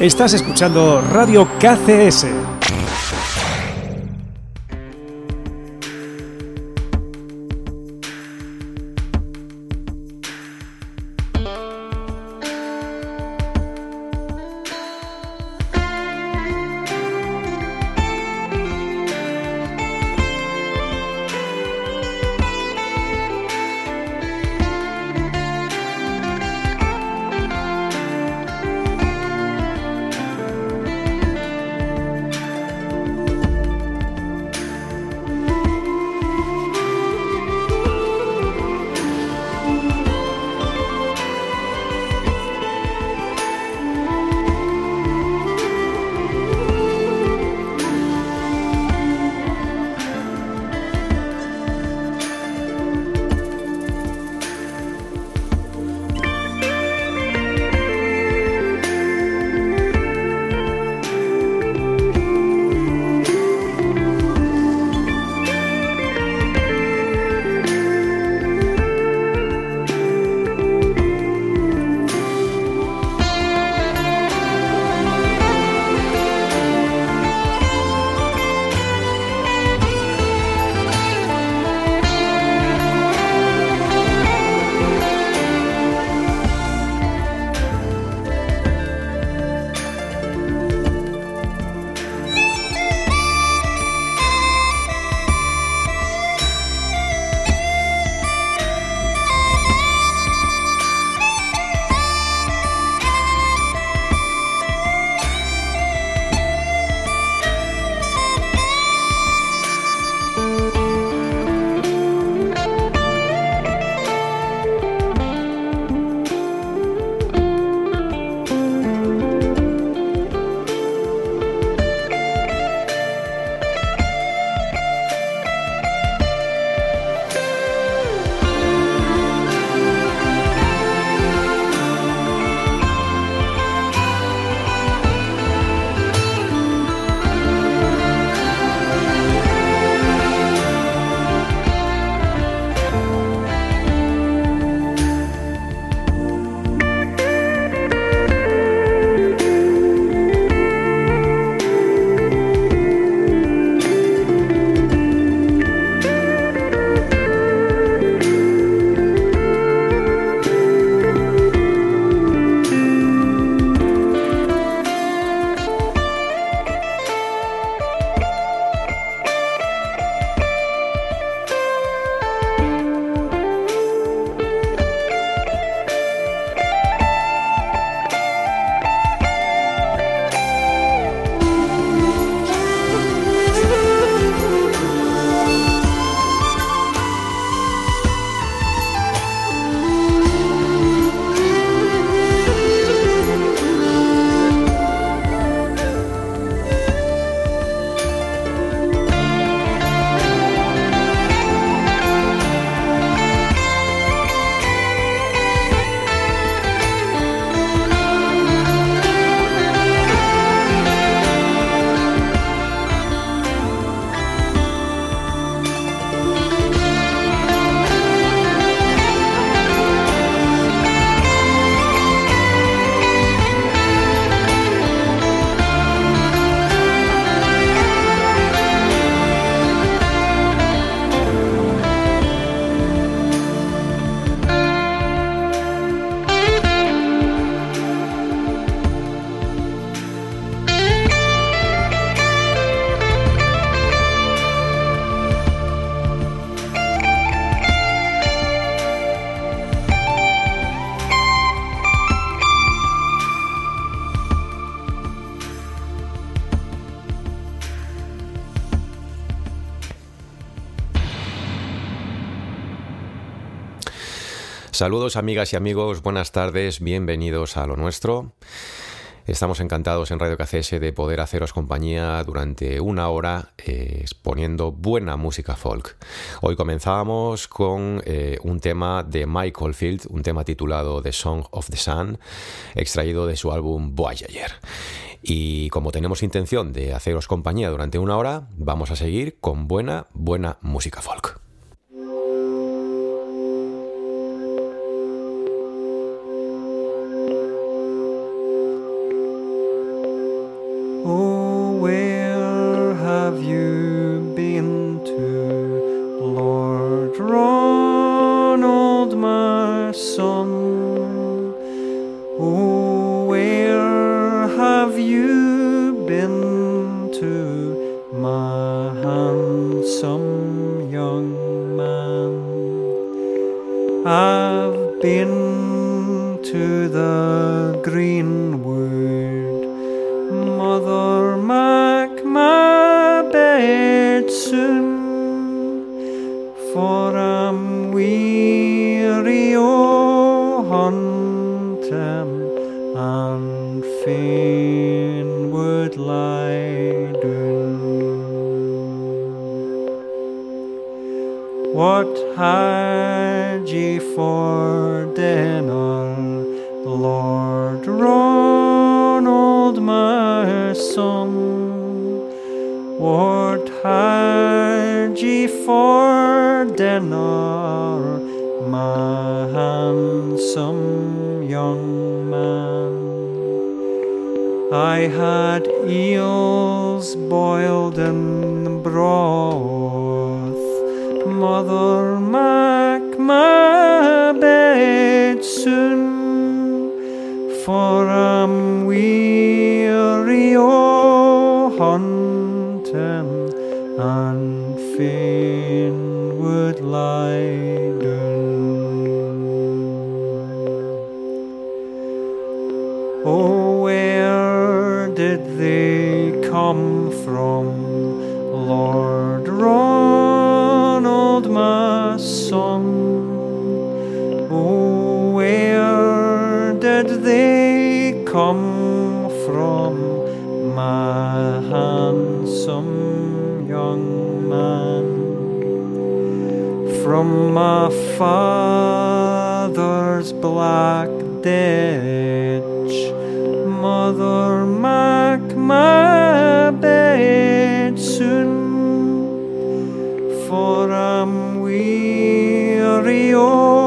Estás escuchando Radio KCS. Saludos amigas y amigos, buenas tardes, bienvenidos a lo nuestro. Estamos encantados en Radio KCS de poder haceros compañía durante una hora eh, exponiendo buena música folk. Hoy comenzábamos con eh, un tema de Michael Field, un tema titulado The Song of the Sun, extraído de su álbum Voyager. Y como tenemos intención de haceros compañía durante una hora, vamos a seguir con buena, buena música folk. Oh, where have you been to, my handsome young man? I've been to the greenwood, Mother Mac, my soon, for I'm weary hunting and would down. What had ye for dinner, Lord Ronald, my son? What had ye for dinner, I had eels boiled in broth, Mother Mac, my bed soon, for I'm From my father's black ditch, Mother Mac, my bed soon, for I'm weary o'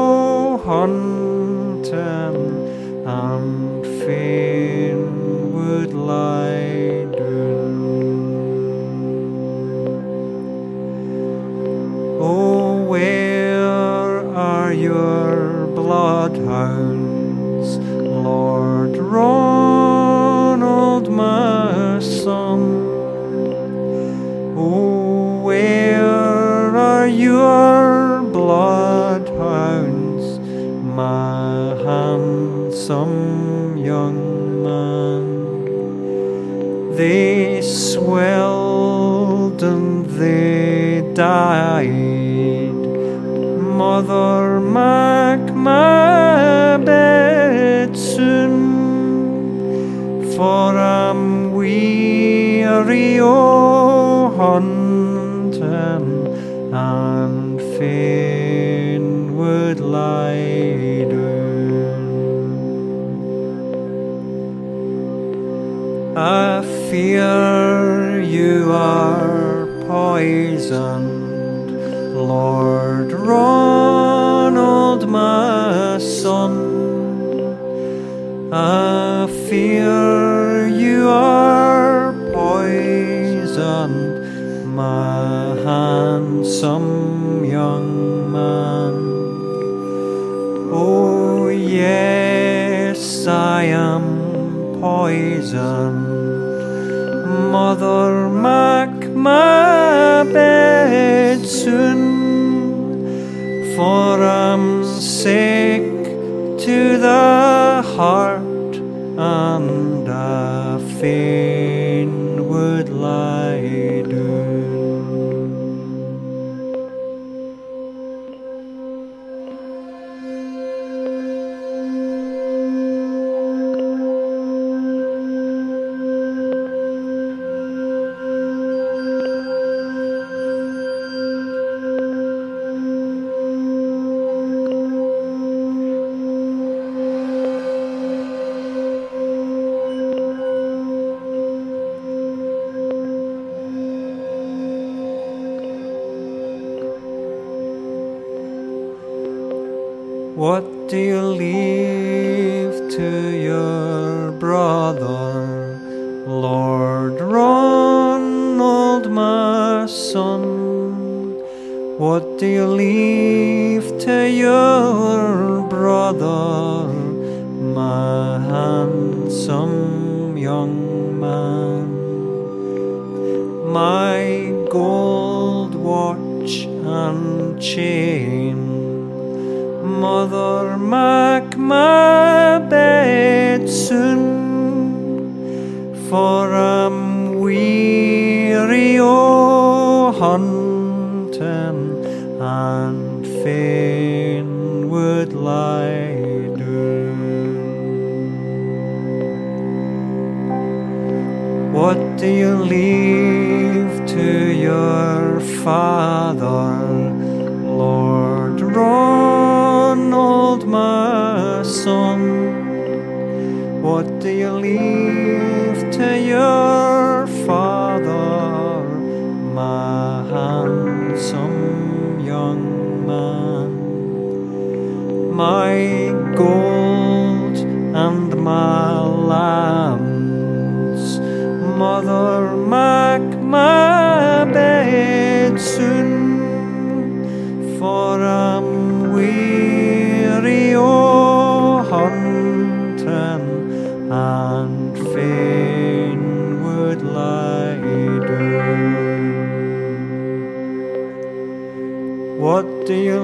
What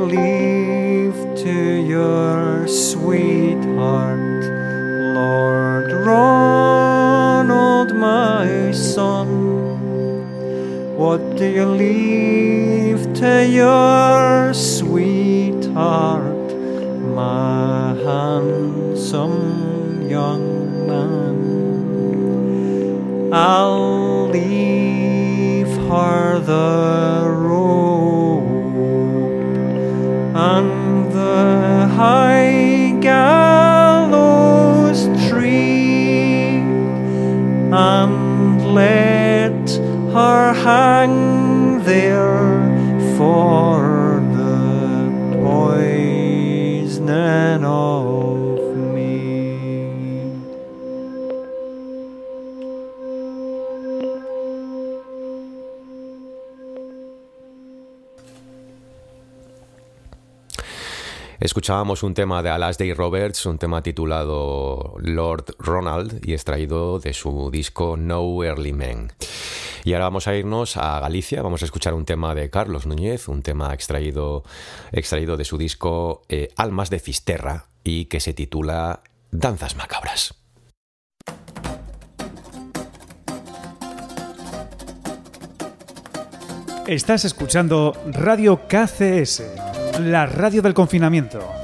leave to your sweetheart, Lord Ronald, my son? What do you leave to your sweetheart, my handsome young man? I'll leave her the sail Escuchábamos un tema de Alasdair Roberts, un tema titulado Lord Ronald y extraído de su disco No Early Men. Y ahora vamos a irnos a Galicia, vamos a escuchar un tema de Carlos Núñez, un tema extraído, extraído de su disco eh, Almas de Fisterra y que se titula Danzas Macabras. Estás escuchando Radio KCS, la radio del confinamiento.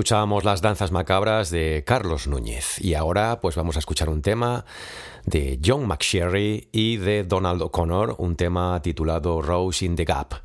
Escuchábamos las danzas macabras de Carlos Núñez y ahora pues vamos a escuchar un tema de John McSherry y de Donald O'Connor, un tema titulado Rose in the Gap.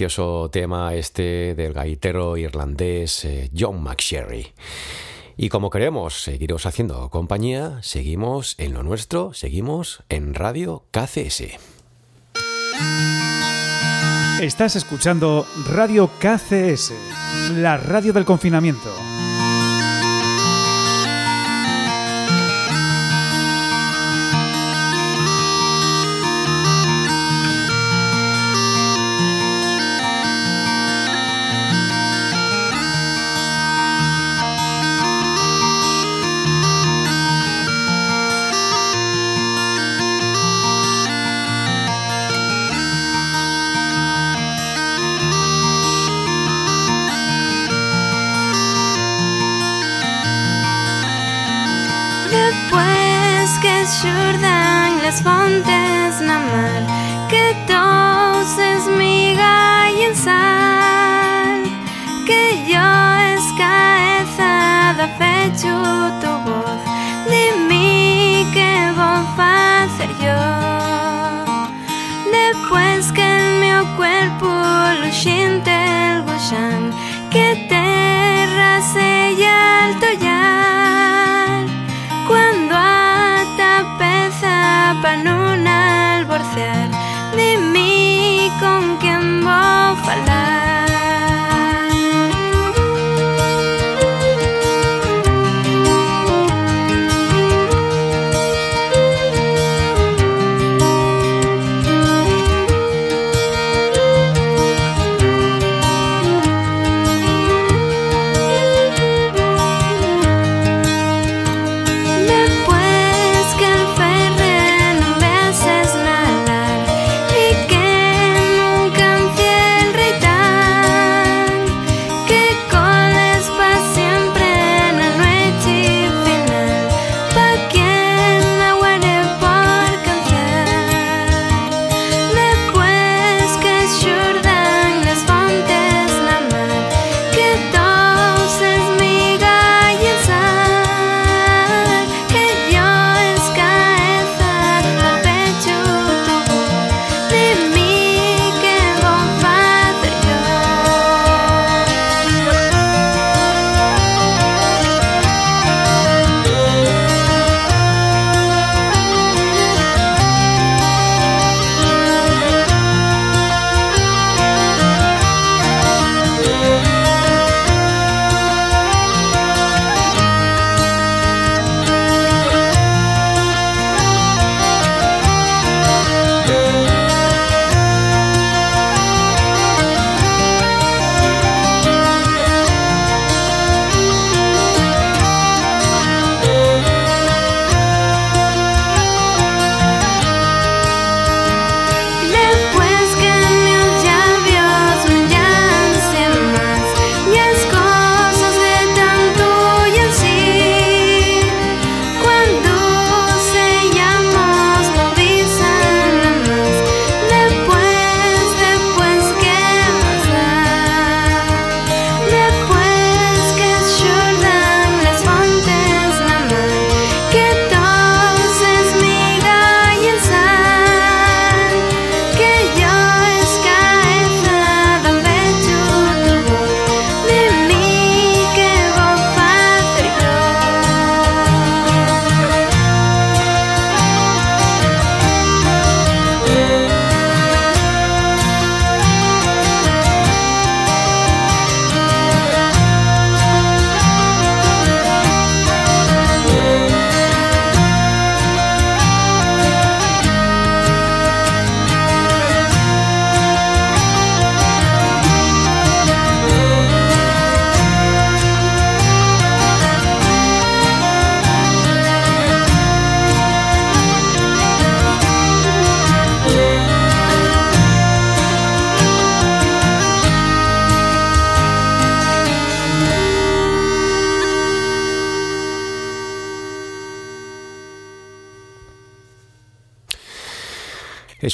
precioso tema este del gaitero irlandés eh, John McSherry. Y como queremos seguiros haciendo compañía, seguimos en lo nuestro, seguimos en Radio KCS. Estás escuchando Radio KCS, la radio del confinamiento.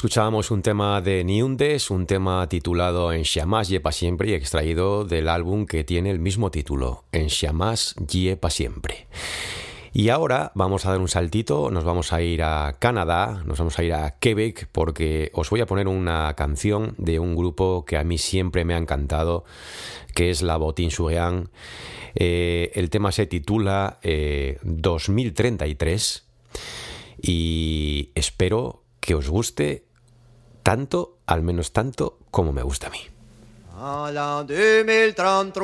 escuchábamos un tema de Niundes, un tema titulado En Shamas Yepa Siempre y extraído del álbum que tiene el mismo título, En Shamas Yepa Siempre. Y ahora vamos a dar un saltito, nos vamos a ir a Canadá, nos vamos a ir a Quebec, porque os voy a poner una canción de un grupo que a mí siempre me ha encantado, que es La Botín Suean. Eh, el tema se titula eh, 2033 y espero que os guste tanto, al menos tanto, como me gusta a mí. En l'an 2033.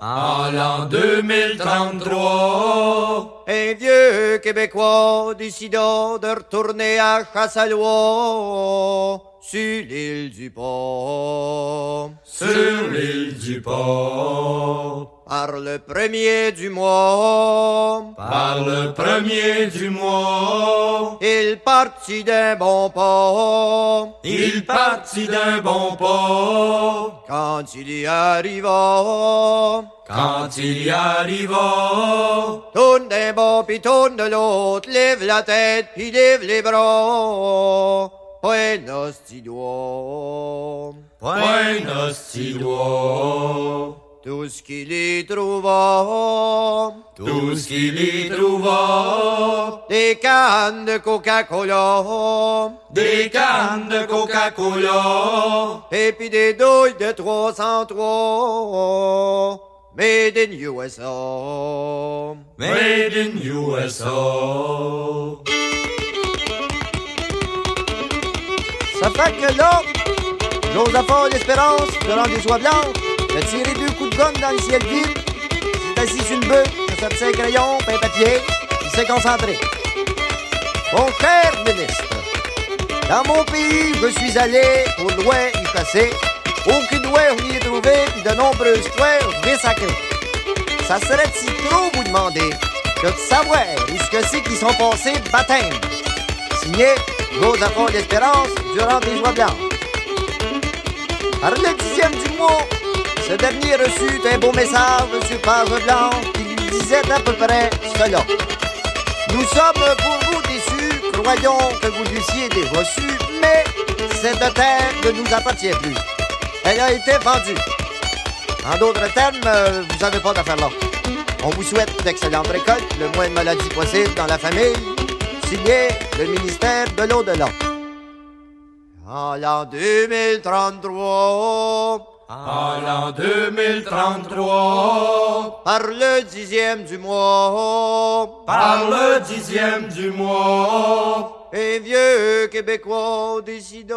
En l'an 2033. Un vieux Québécois décida de retourner à Chassalois sur l'île du port. Sur l'île du port. Par le premier du mois. Par le premier du mois. Il partit d'un bon port. Il partit d'un bon port. Quand il y arriva. Quand il y arriva. Tourne d'un bord puis tourne de l'autre. Lève la tête puis lève les bras. Buenos doigt. Tout ce qu'il y trouva. Tout ce qu'il y trouva. Des cannes de Coca-Cola. Des cannes de Coca-Cola. Et puis des douilles de 303. Made in USA. Made in USA. Ça fait que là, Josaphat l'Espérance, devant des soies blanches, a tiré deux coups de gomme dans le ciel vide, s'est assis sur une bœuf, a sorti un crayon, un papier, il s'est concentré. Mon cher ministre, dans mon pays, je suis allé pour loin y passer. Aucune loi on y est trouvé, puis de nombreuses fois, sacrer. Ça serait si trop vous demander que de savoir où ce que c'est qui sont passés baptême. Signé Josaphat l'Espérance durant des joies blanches. Par le dixième du mois, ce dernier reçut un beau message sur page blanche qui lui disait à peu près cela. Nous sommes pour vous déçus, croyons que vous l'eussiez déjà su, mais cette terre ne nous appartient plus. Elle a été vendue. En d'autres termes, vous n'avez pas d'affaire là. On vous souhaite d'excellentes récoltes, le moins de maladies possible dans la famille. Signé le ministère de l'au-delà. En l'an 2033, En l'an 2033. par le dixième du mois, Par le dixième du mois. un vieux Québécois décida.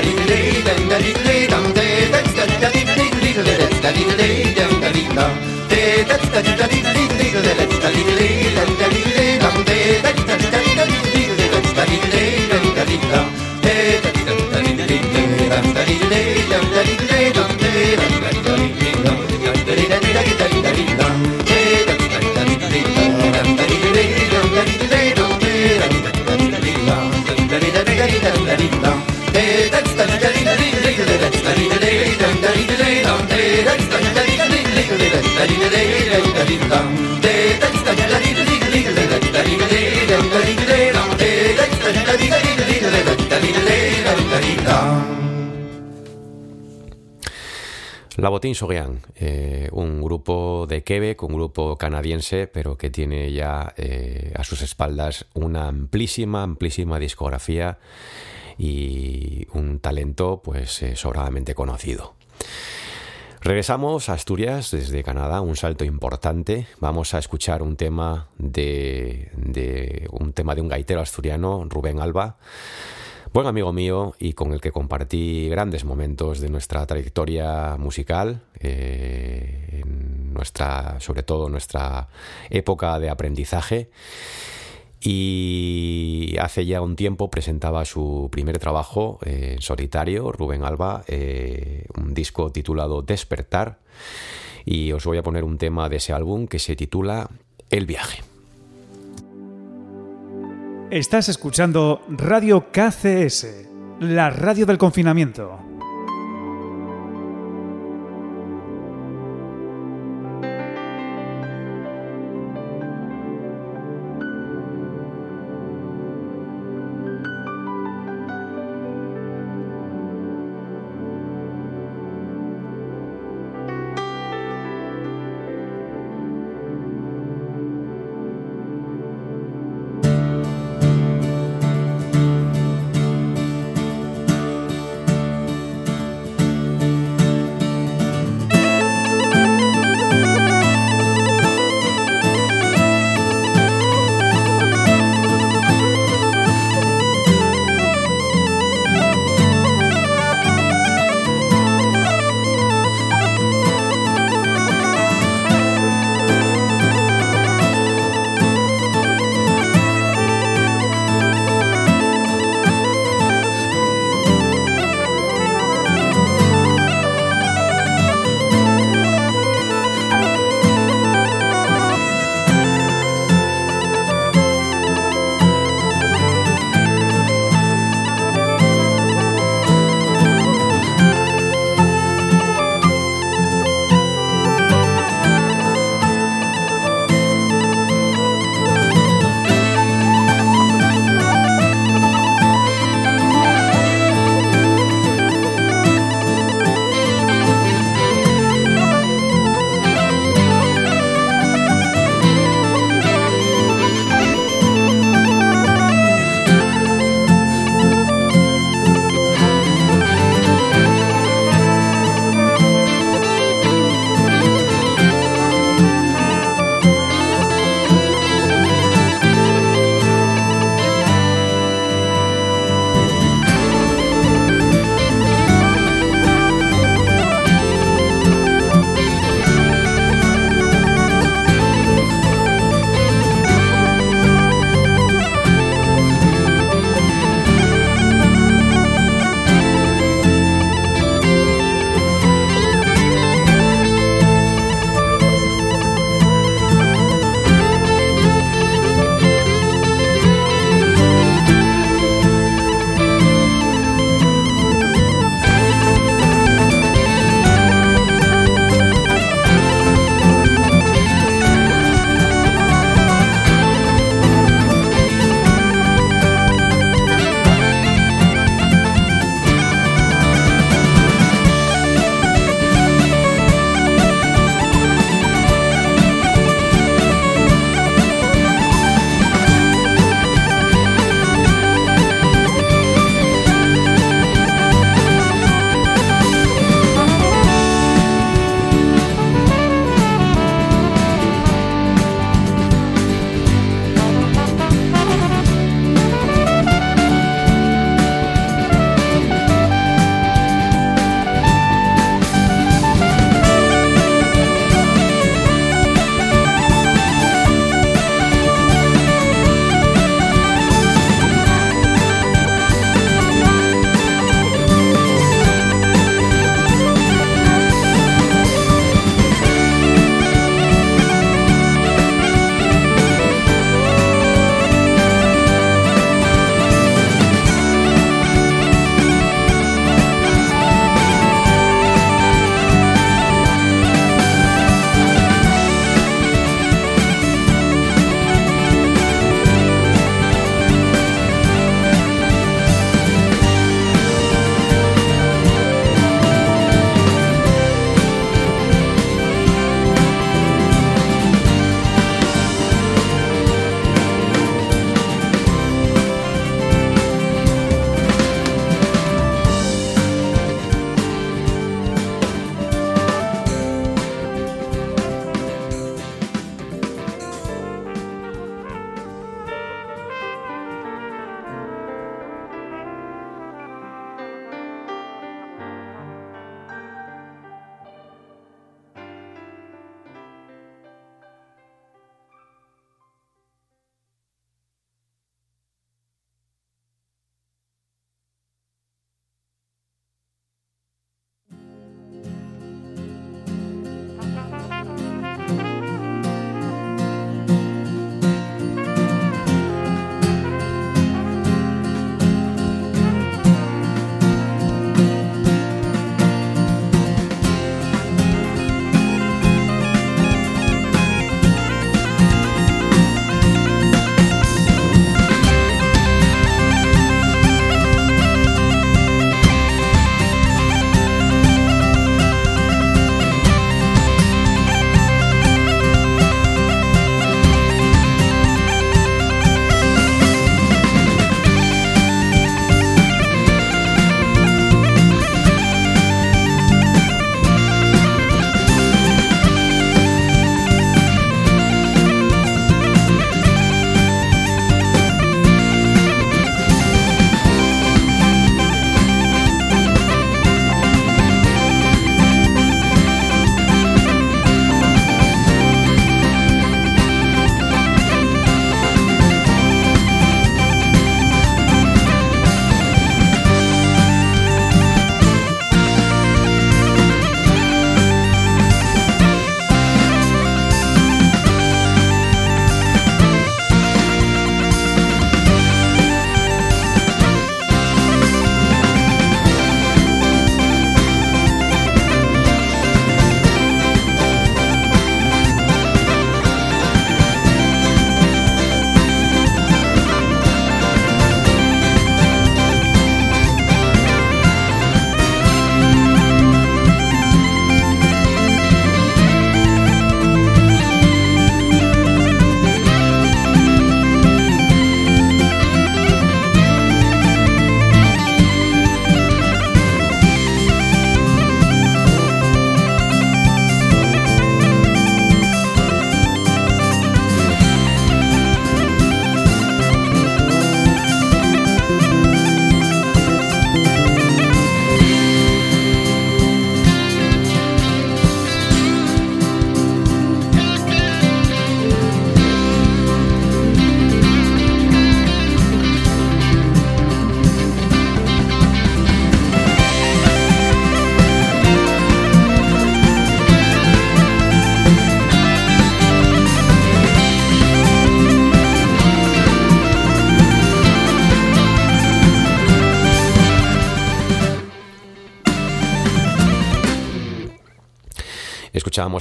La Botín Soguian, eh, un grupo de Quebec, un grupo canadiense, pero que tiene ya eh, a sus espaldas una amplísima, amplísima discografía y un talento pues eh, sobradamente conocido. Regresamos a Asturias desde Canadá, un salto importante. Vamos a escuchar un tema de un tema de un gaitero asturiano, Rubén Alba. Buen amigo mío y con el que compartí grandes momentos de nuestra trayectoria musical, eh, nuestra, sobre todo nuestra época de aprendizaje. Y hace ya un tiempo presentaba su primer trabajo eh, en solitario, Rubén Alba, eh, un disco titulado Despertar. Y os voy a poner un tema de ese álbum que se titula El viaje. Estás escuchando Radio KCS, la radio del confinamiento.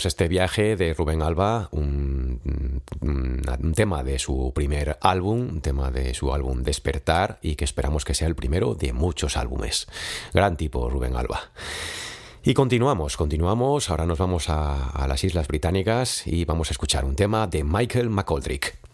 Este viaje de Rubén Alba, un, tema de su primer álbum, un tema de su álbum Despertar y que esperamos que sea el primero de muchos álbumes. Gran tipo Rubén Alba. Y continuamos, continuamos, ahora nos vamos a, a las Islas Británicas y vamos a escuchar un tema de Michael McColdrick.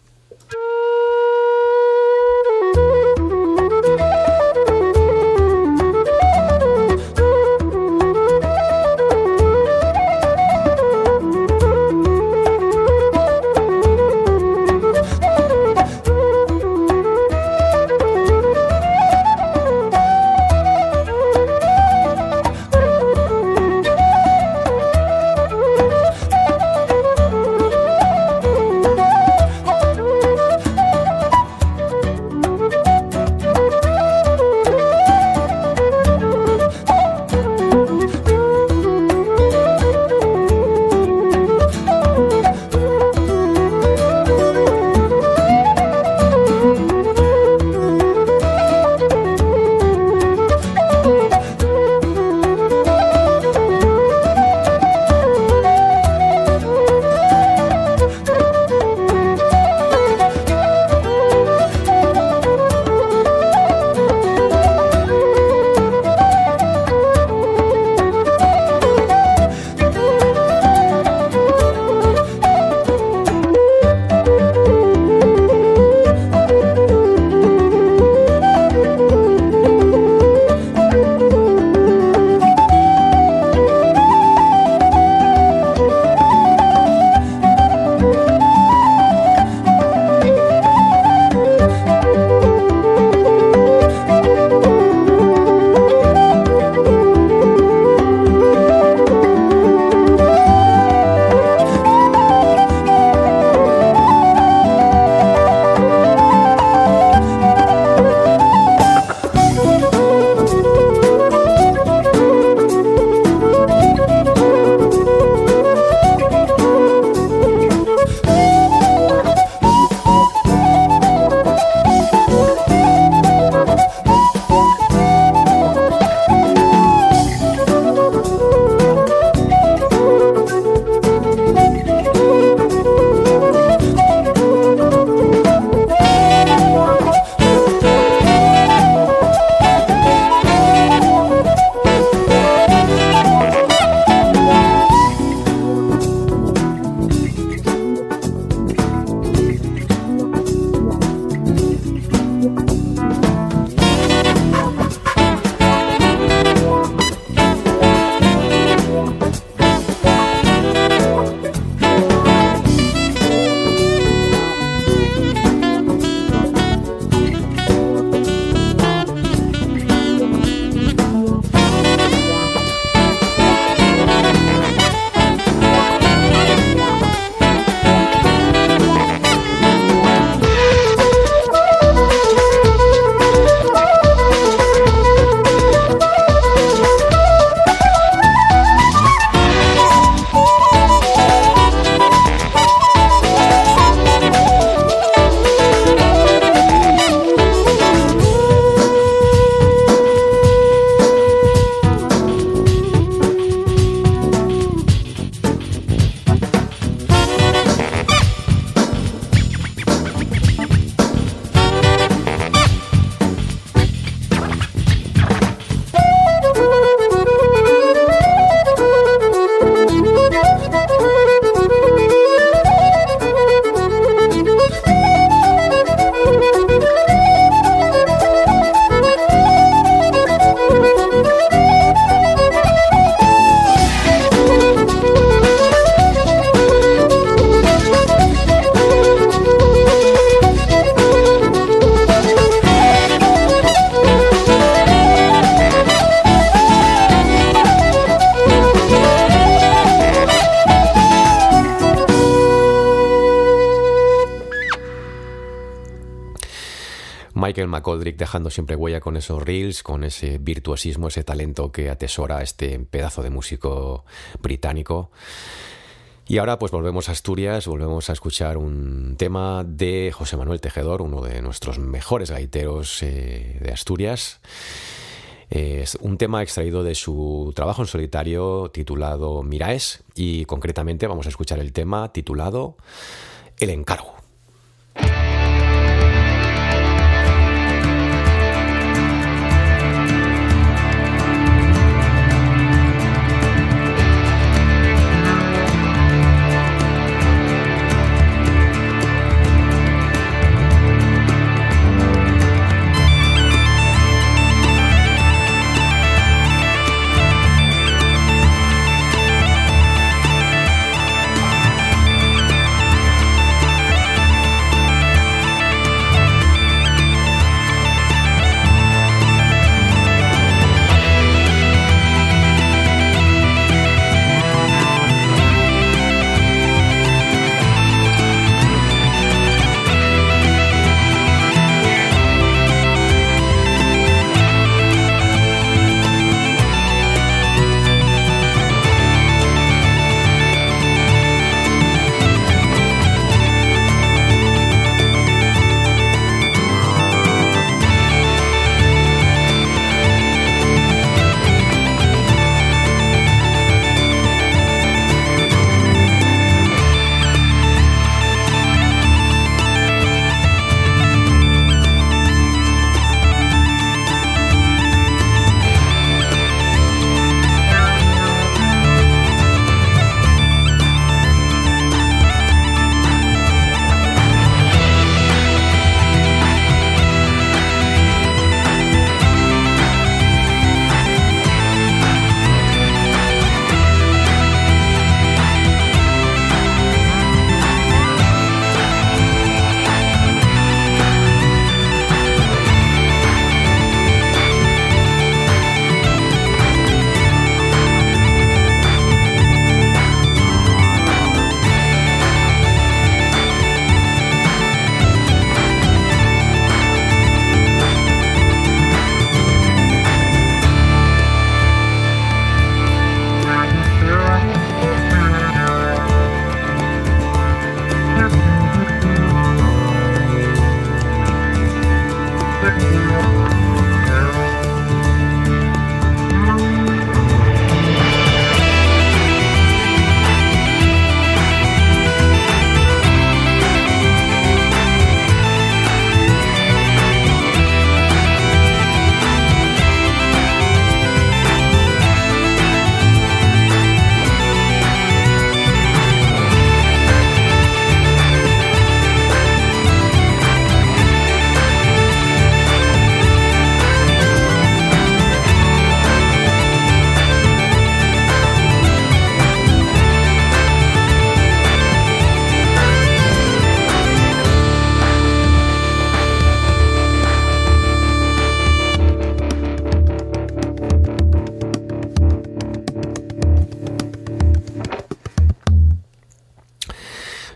McColdrick dejando siempre huella con esos reels, con ese virtuosismo, ese talento que atesora este pedazo de músico británico. Y ahora pues volvemos a Asturias, volvemos a escuchar un tema de José Manuel Tejedor, uno de nuestros mejores gaiteros eh, de Asturias. Es un tema extraído de su trabajo en solitario titulado Miraes y concretamente vamos a escuchar el tema titulado El encargo.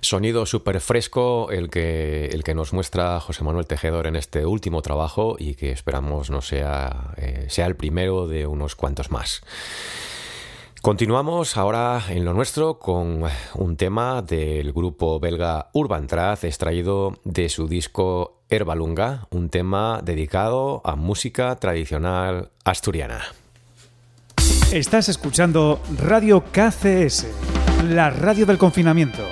Sonido súper fresco el que, el que nos muestra José Manuel Tejedor en este último trabajo y que esperamos no sea, eh, sea el primero de unos cuantos más. Continuamos ahora en lo nuestro con un tema del grupo belga Urban Trath extraído de su disco Herbalunga, un tema dedicado a música tradicional asturiana. Estás escuchando Radio KCS, la radio del confinamiento.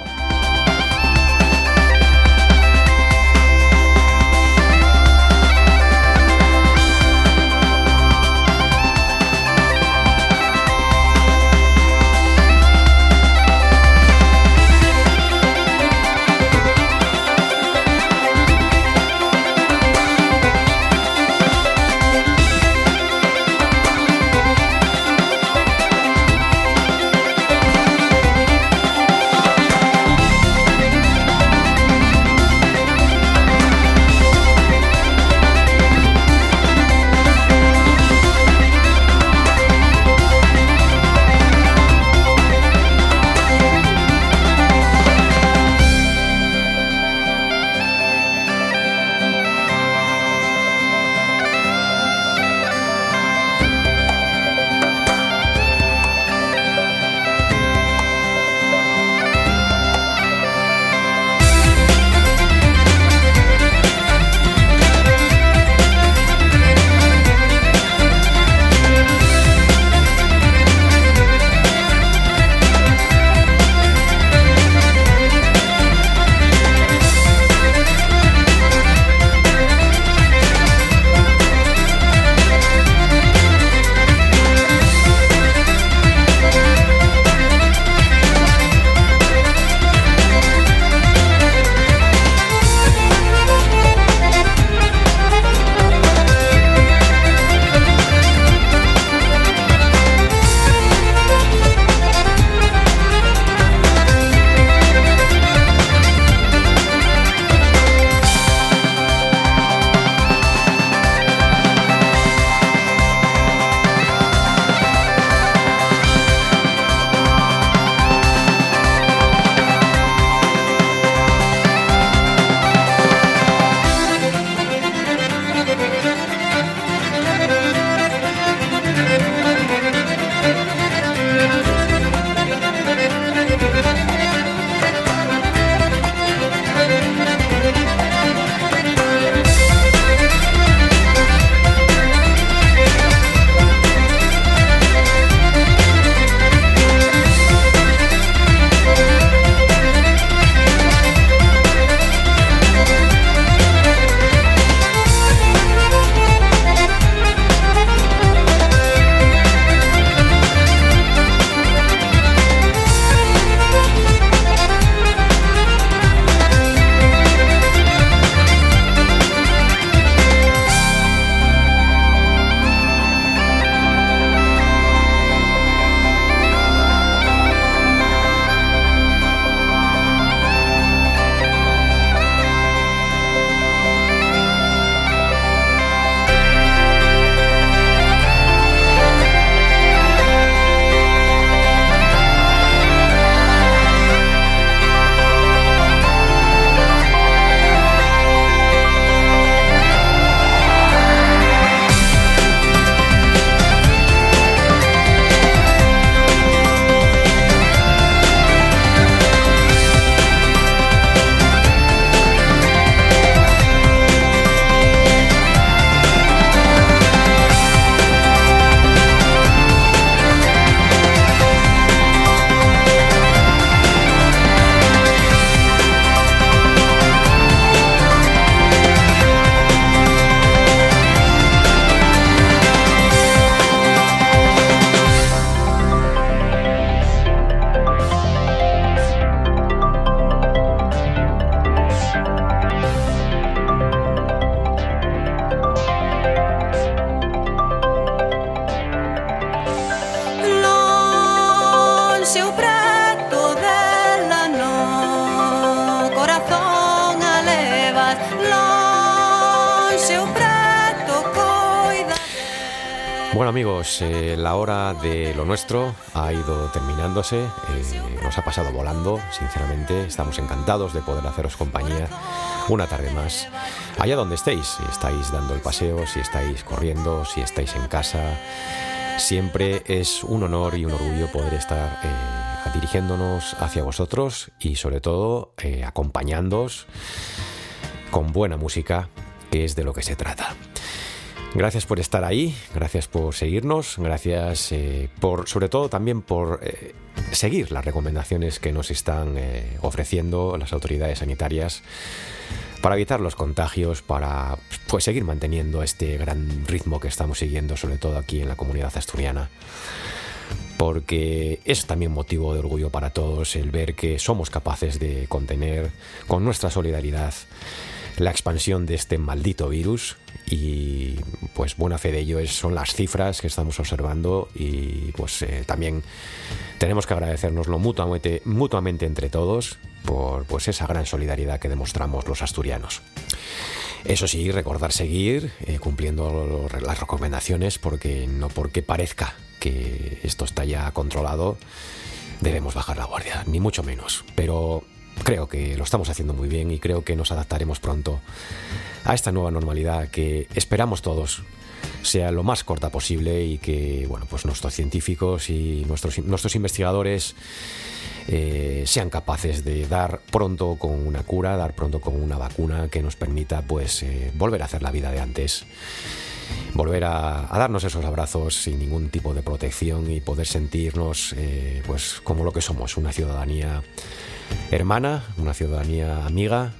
Nuestro ha ido terminándose, eh, nos ha pasado volando, sinceramente, estamos encantados de poder haceros compañía una tarde más, allá donde estéis, si estáis dando el paseo, si estáis corriendo, si estáis en casa, siempre es un honor y un orgullo poder estar eh, dirigiéndonos hacia vosotros y sobre todo acompañándoos con buena música, que es de lo que se trata. Gracias por estar ahí, gracias por seguirnos, gracias eh, por, sobre todo también por eh, seguir las recomendaciones que nos están eh, ofreciendo las autoridades sanitarias para evitar los contagios, para pues, seguir manteniendo este gran ritmo que estamos siguiendo, sobre todo aquí en la comunidad asturiana. Porque es también motivo de orgullo para todos el ver que somos capaces de contener con nuestra solidaridad la expansión de este maldito virus y pues buena fe de ello son las cifras que estamos observando y pues eh, también tenemos que agradecernoslo mutuamente, mutuamente entre todos por pues esa gran solidaridad que demostramos los asturianos. Eso sí, recordar seguir eh, cumpliendo las recomendaciones porque no porque parezca que esto está ya controlado debemos bajar la guardia, ni mucho menos. Pero creo que lo estamos haciendo muy bien y creo que nos adaptaremos pronto a esta nueva normalidad que esperamos todos sea lo más corta posible y que bueno pues nuestros científicos y nuestros, nuestros investigadores eh, sean capaces de dar pronto con una cura, dar pronto con una vacuna que nos permita pues eh, volver a hacer la vida de antes. Volver a, darnos esos abrazos sin ningún tipo de protección y poder sentirnos eh, pues como lo que somos, una ciudadanía hermana, una ciudadanía amiga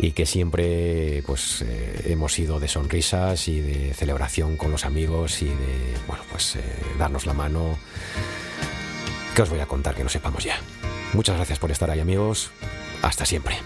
y que siempre pues eh, hemos sido de sonrisas y de celebración con los amigos y de bueno pues eh, darnos la mano que os voy a contar que no sepamos ya. Muchas gracias por estar ahí amigos. Hasta siempre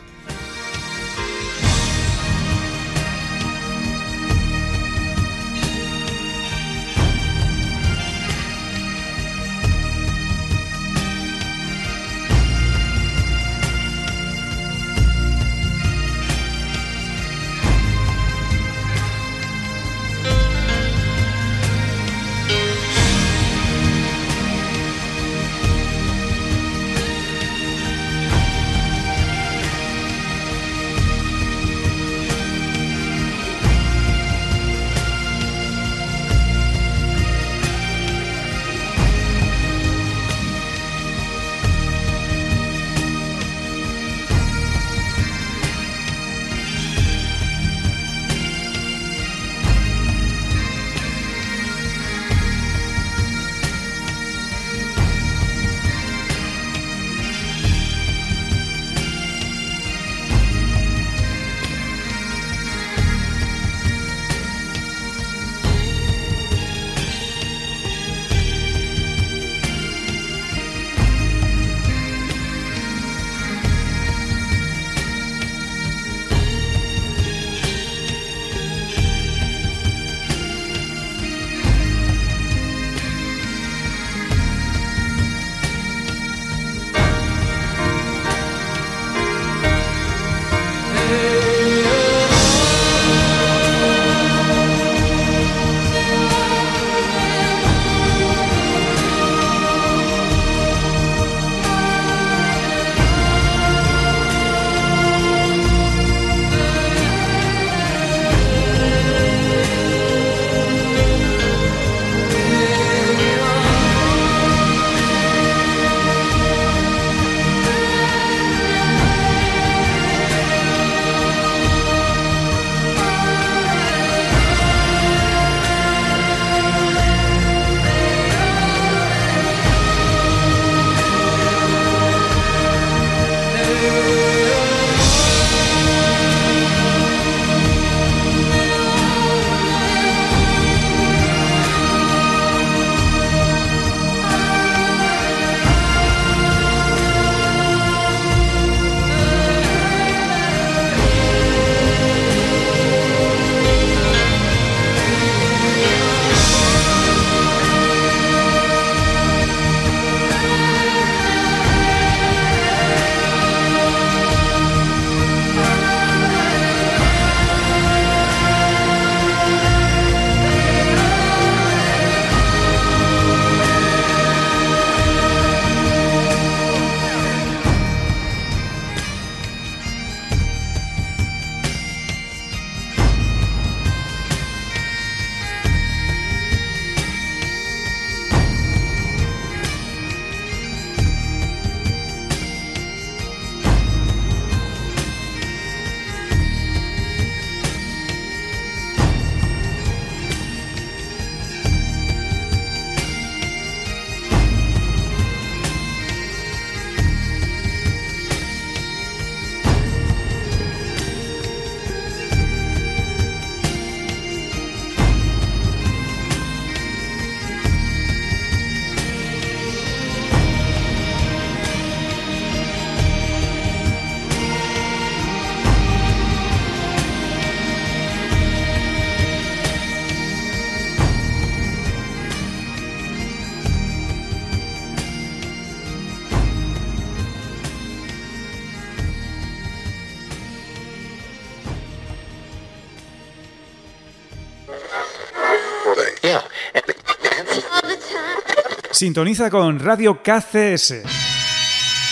Sintoniza con Radio KCS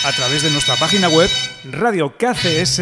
a través de nuestra página web radiokcs.es.